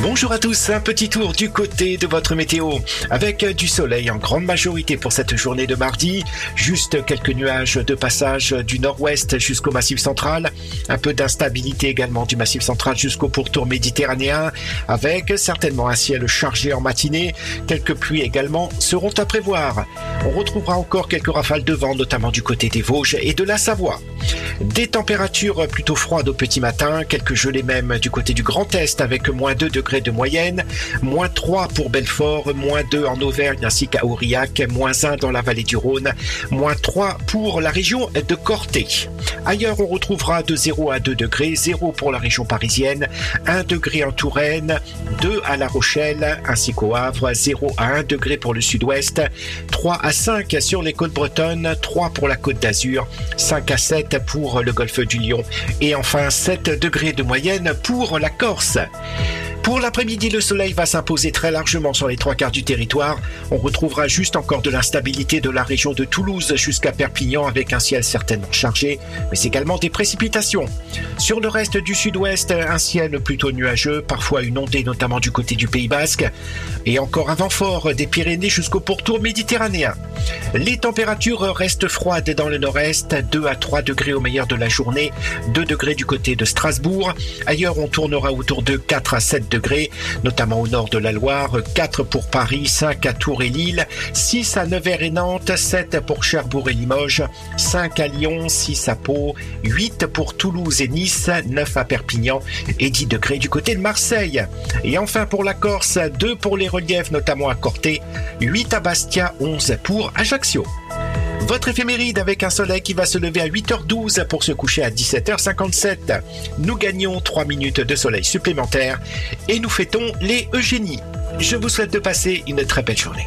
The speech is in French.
Bonjour à tous, un petit tour du côté de votre météo avec du soleil en grande majorité pour cette journée de mardi, juste quelques nuages de passage du nord-ouest jusqu'au massif central, un peu d'instabilité également du massif central jusqu'au pourtour méditerranéen avec certainement un ciel chargé en matinée, quelques pluies également seront à prévoir. On retrouvera encore quelques rafales de vent notamment du côté des Vosges et de la Savoie. Des températures plutôt froides au petit matin, quelques gelées même du côté du Grand Est avec moins 2 degrés de moyenne, moins 3 pour Belfort, moins 2 en Auvergne ainsi qu'à Aurillac, moins 1 dans la vallée du Rhône, moins 3 pour la région de Corté. Ailleurs, on retrouvera de 0 à 2 degrés, 0 pour la région parisienne, 1 degré en Touraine, 2 à La Rochelle ainsi qu'au Havre, 0 à 1 degré pour le sud-ouest, 3 à 5 sur les côtes bretonnes, 3 pour la côte d'Azur, 5 à 7 pour le golfe du Lion et enfin 7 degrés de moyenne pour la Corse. Pour l'après-midi, le soleil va s'imposer très largement sur les trois quarts du territoire. On retrouvera juste encore de l'instabilité de la région de Toulouse jusqu'à Perpignan avec un ciel certainement chargé, mais également des précipitations. Sur le reste du sud-ouest, un ciel plutôt nuageux, parfois une ondée notamment du côté du Pays Basque, et encore un vent fort des Pyrénées jusqu'au pourtour méditerranéen. Les températures restent froides dans le nord-est, 2 à 3 degrés au meilleur de la journée, 2 degrés du côté de Strasbourg. Ailleurs, on tournera autour de 4 à 7 degrés, notamment au nord de la Loire, 4 pour Paris, 5 à Tours et Lille, 6 à Nevers et Nantes, 7 pour Cherbourg et Limoges, 5 à Lyon, 6 à Pau, 8 pour Toulouse et Nice, 9 à Perpignan et 10 degrés du côté de Marseille. Et enfin pour la Corse, 2 pour les reliefs, notamment à Corté, 8 à Bastia, 11 pour Ajaccio. Votre éphéméride avec un soleil qui va se lever à 8h12 pour se coucher à 17h57. Nous gagnons 3 minutes de soleil supplémentaire et nous fêtons les Eugénies. Je vous souhaite de passer une très belle journée.